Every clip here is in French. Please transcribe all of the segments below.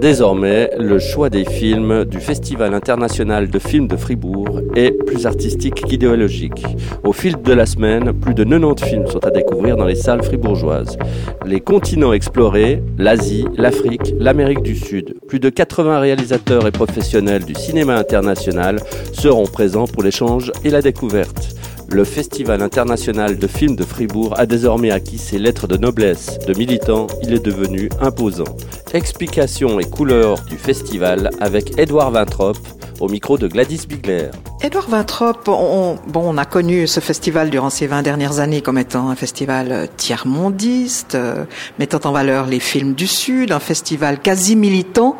Désormais, le choix des films du Festival international de films de Fribourg est plus artistique qu'idéologique. Au fil de la semaine, plus de 90 films sont à découvrir dans les salles fribourgeoises. Les continents explorés, l'Asie, l'Afrique, l'Amérique du Sud, plus de 80 réalisateurs et professionnels du cinéma international seront présents pour l'échange et la découverte. Le Festival international de films de Fribourg a désormais acquis ses lettres de noblesse. De militant, il est devenu imposant. Explications et couleurs du festival avec Édouard Vintrop au micro de Gladys Bigler. Édouard Vintrop, on, bon, on a connu ce festival durant ces 20 dernières années comme étant un festival tiers-mondiste, euh, mettant en valeur les films du Sud, un festival quasi militant.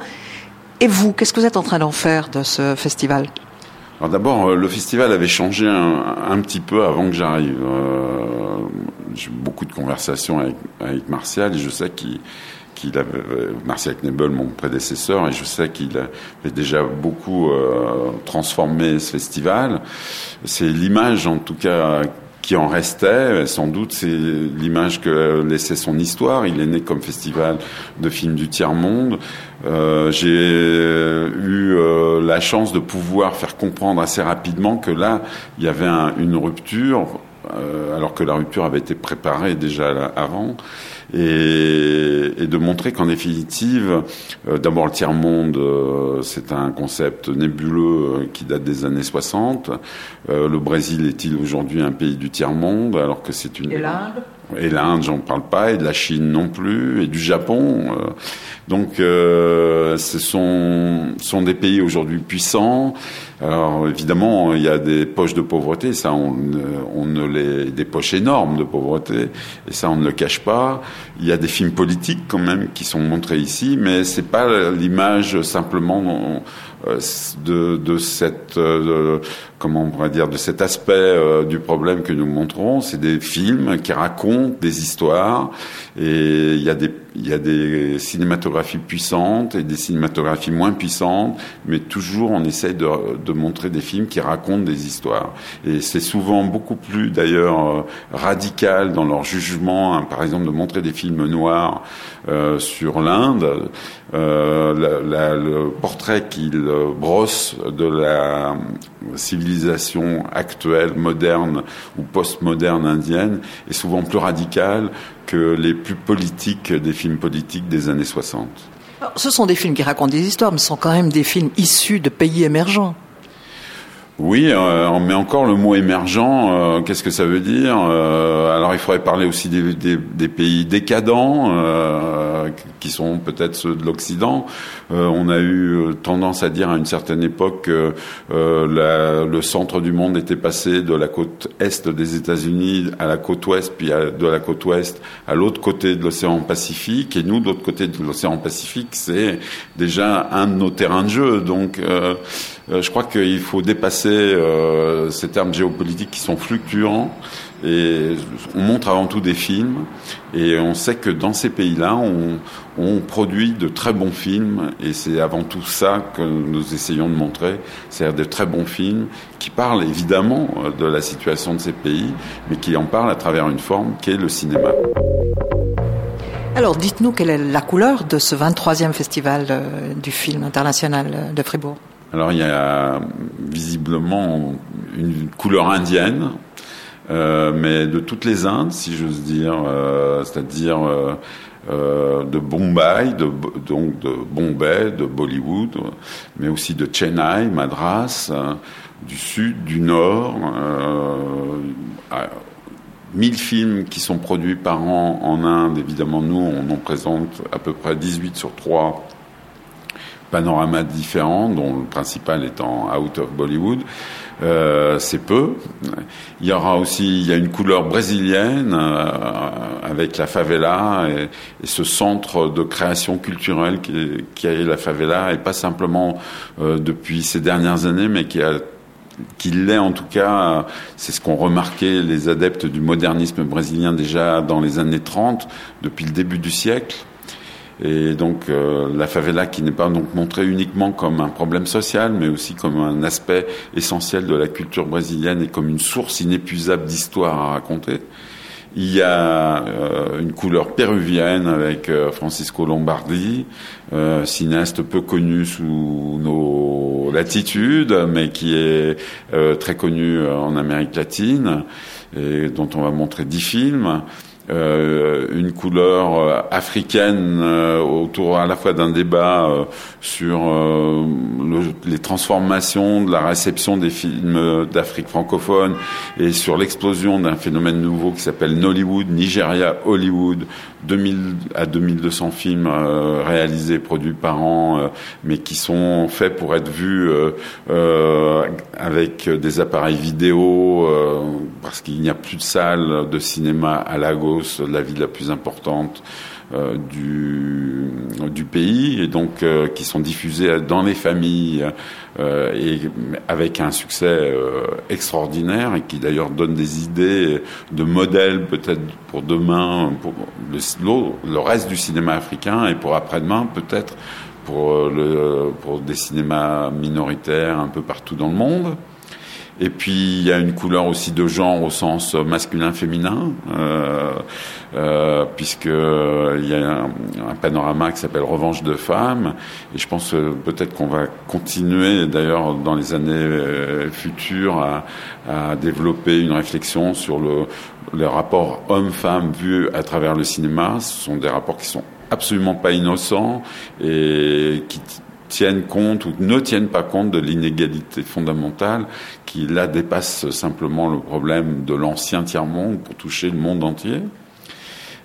Et vous, qu'est-ce que vous êtes en train d'en faire de ce festival? Alors d'abord, euh, le festival avait changé un, petit peu avant que j'arrive. Euh, j'ai eu beaucoup de conversations avec, Martial et je sais qu'il qu'il avait euh, Martial Knebel, mon prédécesseur, et je sais qu'il avait déjà beaucoup transformé ce festival. C'est l'image, en tout cas, qui en restait. Sans doute, c'est l'image que laissait son histoire. Il est né comme festival de films du tiers-monde. Euh, j'ai eu euh, la chance de pouvoir faire comprendre assez rapidement que là, il y avait une rupture, euh, alors que la rupture avait été préparée déjà avant et, de montrer qu'en définitive, euh, d'abord le tiers-monde, euh, c'est un concept nébuleux qui date des années 60. le Brésil est-il aujourd'hui un pays du tiers-monde alors que c'est une... et l'Inde, j'en parle pas, et de la Chine non plus, et du Japon. Donc, euh, ce sont, sont des pays aujourd'hui puissants alors évidemment, il y a des poches de pauvreté, ça on, on ne les des poches énormes de pauvreté, et ça on ne le cache pas. Il y a des films politiques quand même qui sont montrés ici, mais c'est pas l'image simplement euh, de, de cette euh, comment on pourrait dire de cet aspect euh, du problème que nous montrons. C'est des films qui racontent des histoires et il y a des il y a des cinématographies puissantes et des cinématographies moins puissantes, mais toujours on essaye de, de montrer des films qui racontent des histoires. Et c'est souvent beaucoup plus d'ailleurs radical dans leur jugement, hein, par exemple de montrer des films noirs euh, sur l'Inde, euh, le portrait qu'il brosse de la civilisation actuelle, moderne ou post-moderne indienne est souvent plus radical que les plus politiques des films politiques des années 60. ce sont des films qui racontent des histoires, mais ce sont quand même des films issus de pays émergents. Oui, euh, on met encore le mot émergent. Euh, qu'est-ce que ça veut dire euh, Alors, il faudrait parler aussi des, pays décadents, qui sont peut-être ceux de l'Occident. on a eu tendance à dire à une certaine époque que le centre du monde était passé de la côte est des États-Unis à la côte ouest, puis de la côte ouest à l'autre côté de l'océan Pacifique. Et nous, de l'autre côté de l'océan Pacifique, c'est déjà un de nos terrains de jeu. Donc, je crois qu'il faut dépasser euh, ces termes géopolitiques qui sont fluctuants. Et on montre avant tout des films, et on sait que dans ces pays-là, on, on, produit de très bons films, et c'est avant tout ça que nous essayons de montrer, c'est-à-dire de très bons films qui parlent évidemment de la situation de ces pays, mais qui en parlent à travers une forme qui est le cinéma. Alors dites-nous quelle est la couleur de ce 23e festival euh, du film international de Fribourg? Alors il y a visiblement une couleur indienne, euh, mais de toutes les Indes, si j'ose dire, euh, c'est-à-dire euh, de Bombay, de, donc de Bombay, de Bollywood, mais aussi de Chennai, Madras, du sud, du nord. mille films qui sont produits par an en Inde, évidemment nous on en présente à peu près 18 sur 3 panoramas différents, dont le principal étant Out of Bollywood. Euh, c'est peu. Il y aura aussi, il y a une couleur brésilienne euh, avec la favela et, ce centre de création culturelle qui, est la favela et pas simplement euh, depuis ces dernières années, mais qui a qui l'est en tout cas, c'est ce qu'ont remarqué les adeptes du modernisme brésilien déjà dans les années 30, depuis le début du siècle. Et donc euh, la favela qui n'est pas donc montrée uniquement comme un problème social, mais aussi comme un aspect essentiel de la culture brésilienne et comme une source inépuisable d'histoire à raconter. Il y a une couleur péruvienne avec Francisco Lombardi, cinéaste peu connu sous nos latitudes, mais qui est très connu en Amérique latine et dont on va montrer dix films. Euh, une couleur euh, africaine euh, autour à la fois d'un débat sur les transformations de la réception des films d'Afrique francophone et sur l'explosion d'un phénomène nouveau qui s'appelle Nollywood, Nigeria Hollywood, 2000 à 2200 films réalisés, produits par an, mais qui sont faits pour être vus avec des appareils vidéo, parce qu'il n'y a plus de salles de cinéma à Lagos, la ville la plus importante. Euh, du, pays et donc euh, qui sont diffusés dans les familles euh, et avec un succès extraordinaire et qui d'ailleurs donnent des idées de modèles peut-être pour demain pour le, reste du cinéma africain et pour après-demain peut-être pour, pour des cinémas minoritaires un peu partout dans le monde. Et puis il y a une couleur aussi de genre au sens masculin-féminin, euh, euh, puisque euh, il y a un, panorama qui s'appelle Revanche de femmes. Et je pense peut-être qu'on va continuer, d'ailleurs, dans les années euh, futures, à, développer une réflexion sur le, le rapport homme-femme vu à travers le cinéma. Ce sont des rapports qui sont absolument pas innocents et qui tiennent compte ou ne tiennent pas compte de l'inégalité fondamentale qui là dépasse simplement le problème de l'ancien tiers-monde pour toucher le monde entier.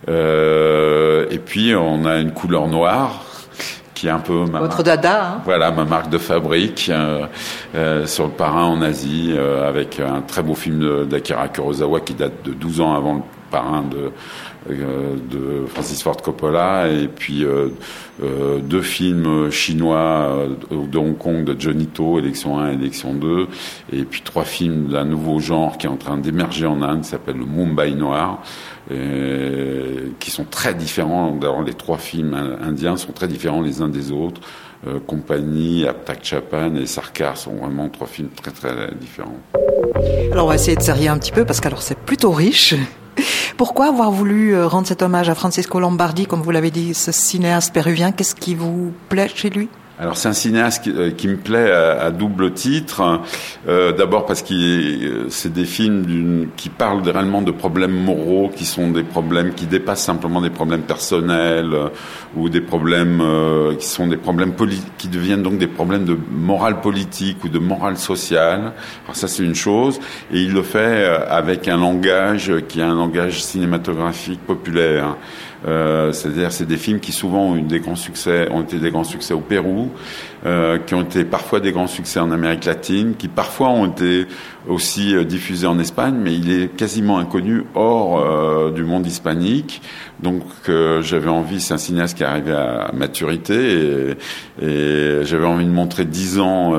Euh, et puis on a une couleur noire qui est un peu ma votre dada. Hein. Voilà ma marque de fabrique euh, euh, sur le parrain en Asie euh, avec un très beau film d'Akira Kurosawa qui date de 12 ans avant le parrain de euh, de Francis Ford Coppola et puis euh, euh, deux films chinois de Hong Kong de Johnny To, Élection 1 et Élection 2, et puis trois films d'un nouveau genre qui est en train d'émerger en Inde, qui s'appelle le Mumbai Noir, qui sont très différents. D'ailleurs, les trois films indiens sont très différents les uns des autres. Compagnie, Aptak Chapan et Sarkar sont vraiment trois films très très différents. Alors on va essayer de serrer un petit peu parce qu'alors c'est plutôt riche. Pourquoi avoir voulu euh, rendre cet hommage à Francisco Lombardi, comme vous l'avez dit, ce cinéaste péruvien? Qu'est-ce qui vous plaît chez lui? Alors c'est un cinéaste qui, euh, me plaît à, double titre. Euh, D'abord parce que euh, c'est des films qui parlent réellement de problèmes moraux, qui sont des problèmes qui dépassent simplement des problèmes personnels euh, ou des problèmes euh, qui sont des problèmes qui deviennent donc des problèmes de morale politique ou de morale sociale. Alors ça c'est une chose, et il le fait avec un langage qui est un langage cinématographique populaire. Euh, c'est-à-dire, c'est des films qui souvent ont eu des grands succès, ont été des grands succès au Pérou, euh, qui ont été parfois des grands succès en Amérique latine, qui parfois ont été aussi euh, diffusés en Espagne, mais il est quasiment inconnu hors euh, du monde hispanique. Donc euh, j'avais envie, c'est un cinéaste qui est arrivé à maturité, et, et j'avais envie de montrer dix ans,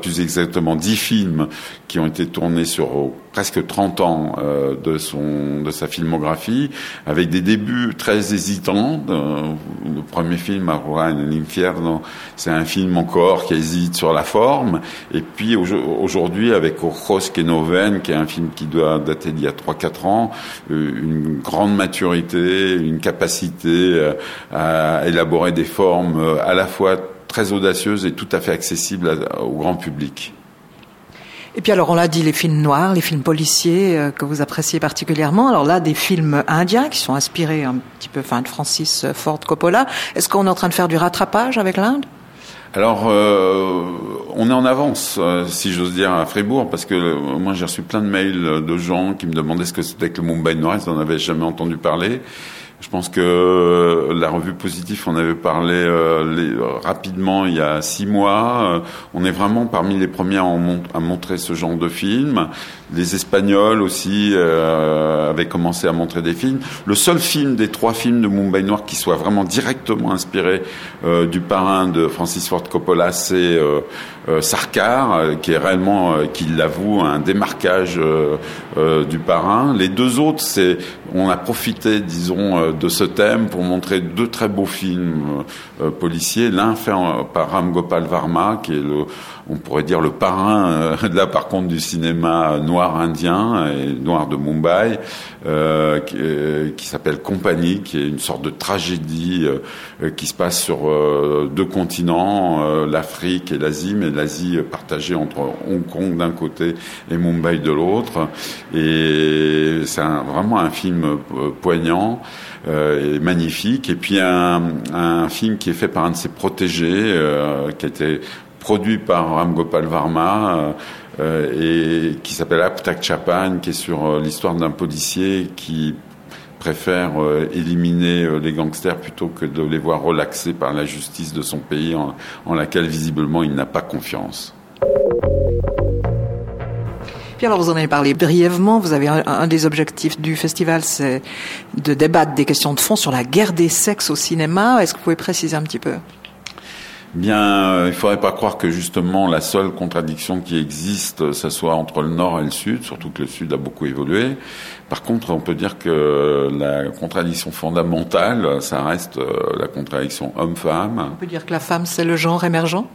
plus exactement dix films qui ont été tournés sur presque 30 ans de son de sa filmographie, avec des débuts très hésitants. le premier film, Aurora en l'Infierno, c'est un film encore qui hésite sur la forme. Et puis aujourd'hui, avec Ojos que Noven, qui est un film qui doit dater d'il y a 3-4 ans, euh, une grande maturité, une capacité euh, à élaborer des formes euh, à la fois très audacieuses et tout à fait accessibles au grand public. Et puis alors on l'a dit, les films noirs, les films policiers que vous appréciez particulièrement. Alors là, des films indiens qui sont inspirés un petit peu fin, de Francis Ford Coppola. Est-ce qu'on est en train de faire du rattrapage avec l'Inde? Alors, euh, on est en avance, euh, si j'ose dire, à Fribourg, parce que euh, moi j'ai reçu plein de mails de gens qui me demandaient ce que c'était que le Mumbai Noir, ils n'en avaient jamais entendu parler. Je pense que euh, la revue Positif on avait parlé euh, rapidement il y a six mois. Euh, on est vraiment parmi les premiers à, montrer ce genre de film. Les Espagnols aussi avaient commencé à montrer des films. Le seul film des trois films de Mumbai Noir qui soit vraiment directement inspiré du parrain de Francis Ford Coppola, c'est Sarkar, qui est réellement, qui l'avoue, un démarquage du parrain. Les deux autres, c'est, on a profité, disons, de ce thème pour montrer deux très beaux films policiers. L'un fait par Ram Gopal Varma, qui est le, on pourrait dire le parrain de là par contre du cinéma noir indien et noir de Mumbai, qui, qui s'appelle Compagnie, qui est une sorte de tragédie qui se passe sur deux continents, l'Afrique et l'Asie, mais l'Asie partagée entre Hong Kong d'un côté et Mumbai de l'autre. Et c'est vraiment un film euh, poignant euh, magnifique. Et puis un, film qui est fait par un de ses protégés, euh, qui a été produit par Ram Gopal Varma. Euh, et qui s'appelle Aptak Chapan, qui est sur l'histoire d'un policier qui préfère éliminer les gangsters plutôt que de les voir relaxés par la justice de son pays en laquelle visiblement il n'a pas confiance. Puis alors vous en avez parlé brièvement, vous avez un, des objectifs du festival, c'est de débattre des questions de fond sur la guerre des sexes au cinéma. Est-ce que vous pouvez préciser un petit peu? Bien, euh, il faudrait pas croire que justement la seule contradiction qui existe, ça soit entre le Nord et le Sud, surtout que le Sud a beaucoup évolué. Par contre, on peut dire que la contradiction fondamentale, ça reste euh, la contradiction homme-femme. On peut dire que la femme, c'est le genre émergent?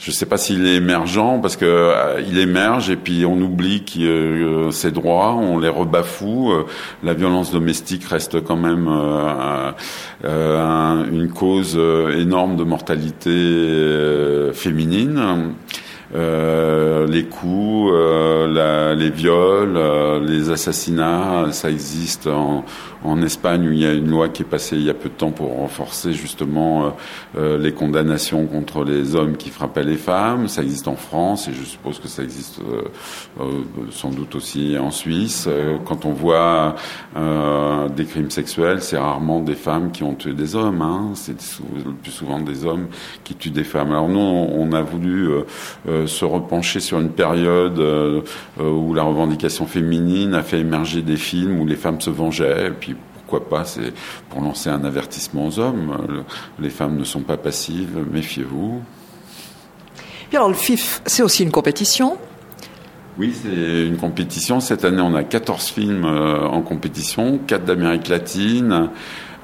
Je ne sais pas s'il est émergent parce que euh, il émerge et puis on oublie que euh, ses droits, on les rebafoue. Euh, la violence domestique reste quand même une cause énorme de mortalité féminine. Euh, les coups, euh, la, les viols, euh, les assassinats, ça existe en, en, Espagne où il y a une loi qui est passée il y a peu de temps pour renforcer justement les condamnations contre les hommes qui frappaient les femmes. Ça existe en France et je suppose que ça existe sans doute aussi en Suisse. quand on voit des crimes sexuels, c'est rarement des femmes qui ont tué des hommes. Hein. C'est le plus souvent des hommes qui tuent des femmes. Alors nous, on a voulu se repencher sur une période euh, euh, où la revendication féminine a fait émerger des films où les femmes se vengeaient. Et puis pourquoi pas, c'est pour lancer un avertissement aux hommes. Les femmes ne sont pas passives, méfiez-vous. Alors le FIF, c'est aussi une compétition. Oui, c'est une compétition. Cette année, on a 14 films en compétition, 4 d'Amérique latine,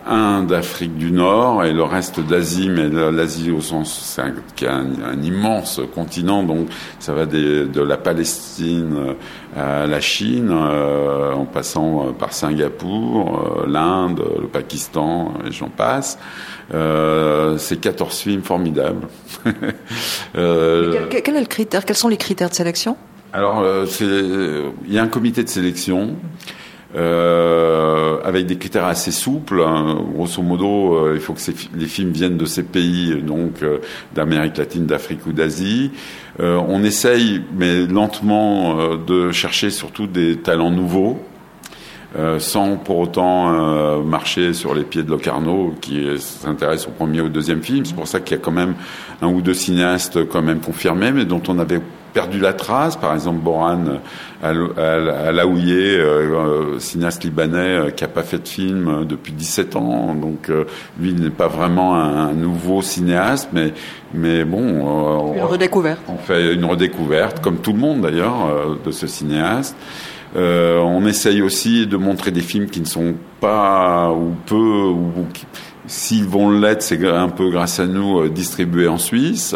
un d'Afrique du Nord et le reste d'Asie, mais l'Asie au sens c'est un, un, immense continent, donc ça va de la Palestine à la Chine, euh, en passant par Singapour, euh, l'Inde, le Pakistan, et j'en passe. Euh, c'est 14 films formidables. euh, quel, quel, est le critère Quels sont les critères de sélection? Alors, il y a un comité de sélection. Euh, avec des critères assez souples. Hein. Grosso modo, euh, il faut que les films viennent de ces pays, donc euh, d'Amérique latine, d'Afrique ou d'Asie. on essaye, mais lentement, de chercher surtout des talents nouveaux. sans pour autant marcher sur les pieds de Locarno qui s'intéresse au premier ou au deuxième film. C'est pour ça qu'il y a quand même un ou deux cinéastes quand même confirmés, mais dont on avait perdu la trace. Par exemple, Boran Alaouye, euh, cinéaste libanais euh, qui n'a pas fait de film euh, depuis 17 ans. Donc, euh, lui, il n'est pas vraiment un, nouveau cinéaste, mais, mais bon. une redécouverte. On fait une redécouverte, comme tout le monde d'ailleurs, de ce cinéaste. on essaye aussi de montrer des films qui ne sont pas ou peu ou, s'ils vont l'être, c'est un peu grâce à nous distribués en Suisse.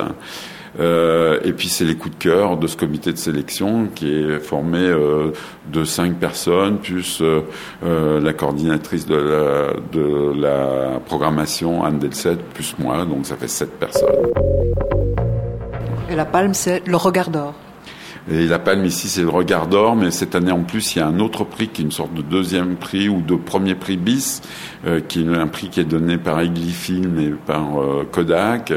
Euh, et puis c'est les coups de cœur de ce comité de sélection qui est formé euh, de cinq personnes, plus euh, la coordinatrice de la, de la programmation, Anne Delset, plus moi, donc ça fait sept personnes. Et la palme, c'est le regard d'or. Et la palme ici, c'est le regard d'or, mais cette année en plus, il y a un autre prix qui est une sorte de deuxième prix ou de premier prix bis, euh, qui est un prix qui est donné par Egli Film et par euh, Kodak,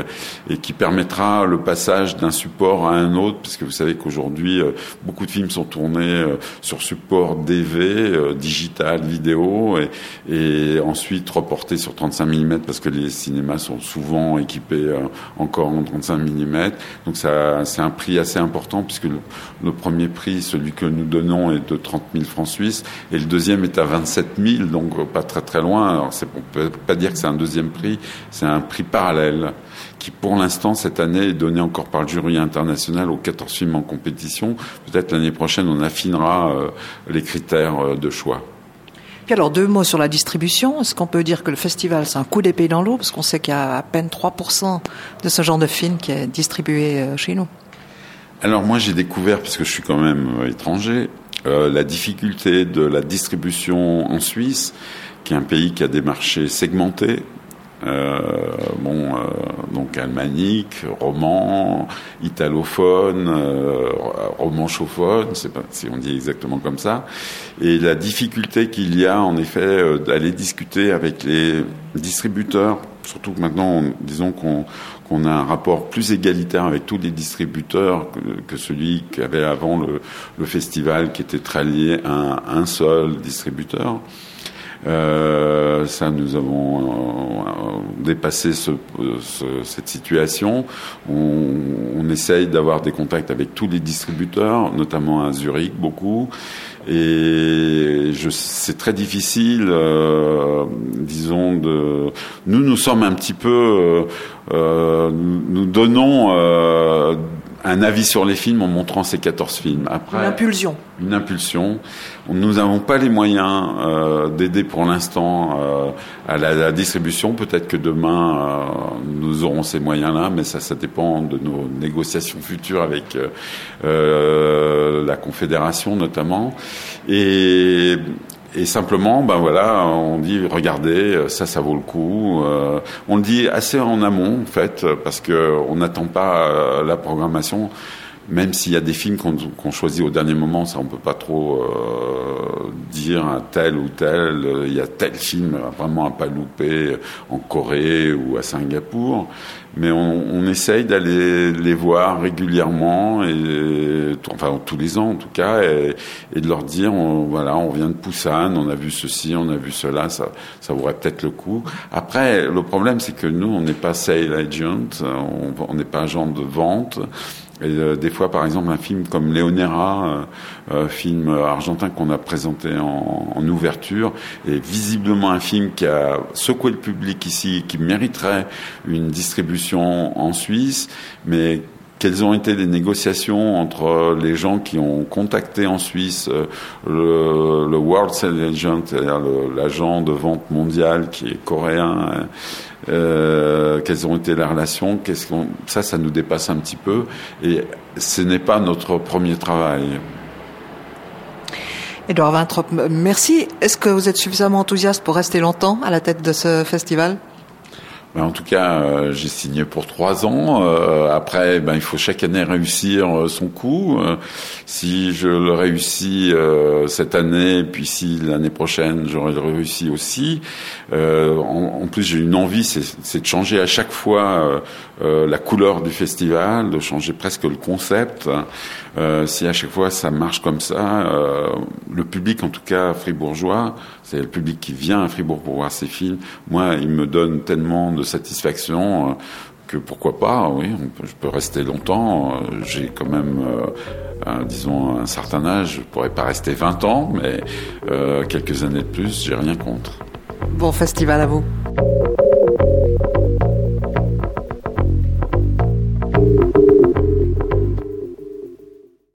et qui permettra le passage d'un support à un autre, puisque vous savez qu'aujourd'hui, euh, beaucoup de films sont tournés sur support DV, digital, vidéo, et, et, ensuite reportés sur 35 mm, parce que les cinémas sont souvent équipés encore en 35 mm. Donc ça, c'est un prix assez important, puisque le, le premier prix, celui que nous donnons, est de 30 000 francs suisses et le deuxième est à 27 000, donc pas très très loin. Alors on peut pas dire que c'est un deuxième prix, c'est un prix parallèle qui pour l'instant cette année est donné encore par le jury international aux 14 films en compétition. Peut-être l'année prochaine on affinera euh, les critères euh, de choix. Alors, deux mots sur la distribution. Est-ce qu'on peut dire que le festival, c'est un coup d'épée dans l'eau? Parce qu'on sait qu'il y a à peine 3% de ce genre de film qui est distribué euh, chez nous. Alors moi, j'ai découvert, puisque je suis quand même euh, étranger, euh, la difficulté de la distribution en Suisse, qui est un pays qui a des marchés segmentés, euh, bon, euh, donc almanique, roman, italophone, euh, romanchophone, c'est pas si on dit exactement comme ça, et la difficulté qu'il y a en effet euh, d'aller discuter avec les distributeurs, surtout que maintenant, disons qu'on qu'on a un rapport plus égalitaire avec tous les distributeurs que, celui qu'avait avant le, festival, qui était très lié à un, seul distributeur. Euh, ça, nous avons euh, dépassé ce, ce, cette situation. On, on essaye d'avoir des contacts avec tous les distributeurs, notamment à Zurich, beaucoup. Et c'est très difficile, euh, disons, de. Nous, nous sommes un petit peu. Euh, nous donnons euh, un avis sur les films en montrant ces 14 films. Après, une impulsion. Une impulsion. Nous n'avons pas les moyens euh, d'aider pour l'instant euh, à la, la, distribution. Peut-être que demain, euh, nous aurons ces moyens-là, mais ça, ça dépend de nos négociations futures avec euh, la Confédération notamment. Et et simplement, ben voilà, on dit regardez, ça, ça vaut le coup. Euh, on le dit assez en amont, en fait, parce que on n'attend pas euh, la programmation. Même s'il y a des films qu'on qu choisit au dernier moment, ça on peut pas trop euh, dire un tel ou tel. Il y a tel film vraiment à pas louper en Corée ou à Singapour mais on, on essaye d'aller les voir régulièrement et enfin tous les ans en tout cas et, de leur dire voilà on vient de Poussan on a vu ceci on a vu cela ça ça vaudrait peut-être le coup après le problème c'est que nous on n'est pas sale agent on n'est pas agent de vente et euh, des fois, par exemple, un film comme Léonera, euh, euh, film argentin qu'on a présenté en, en, ouverture, est visiblement un film qui a secoué le public ici, qui mériterait une distribution en Suisse, mais quelles ont été les négociations entre les gens qui ont contacté en Suisse euh, le, World Sales Agent, c'est-à-dire l'agent de vente mondial qui est coréen euh, quelles ont été les relations, qu'est-ce ça, ça nous dépasse un petit peu, et ce n'est pas notre premier travail. Edouard Vintrop, merci. Est-ce que vous êtes suffisamment enthousiaste pour rester longtemps à la tête de ce festival? En tout cas, euh, j'ai signé pour trois ans. Euh, après, ben, il faut chaque année réussir euh, son coup. Si je le réussis cette année, puis si l'année prochaine j'aurai réussi aussi. En, plus, j'ai une envie, c'est de changer à chaque fois la couleur du festival, de changer presque le concept. si à chaque fois ça marche comme ça, le public, en tout cas fribourgeois, c'est le public qui vient à Fribourg pour voir ces films. Moi, il me donne tellement de satisfaction euh, que pourquoi pas, oui, je peux rester longtemps. Euh, j'ai quand même, euh, disons, un certain âge. Je pourrais pas rester 20 ans, mais quelques années de plus, j'ai rien contre. Bon festival à vous.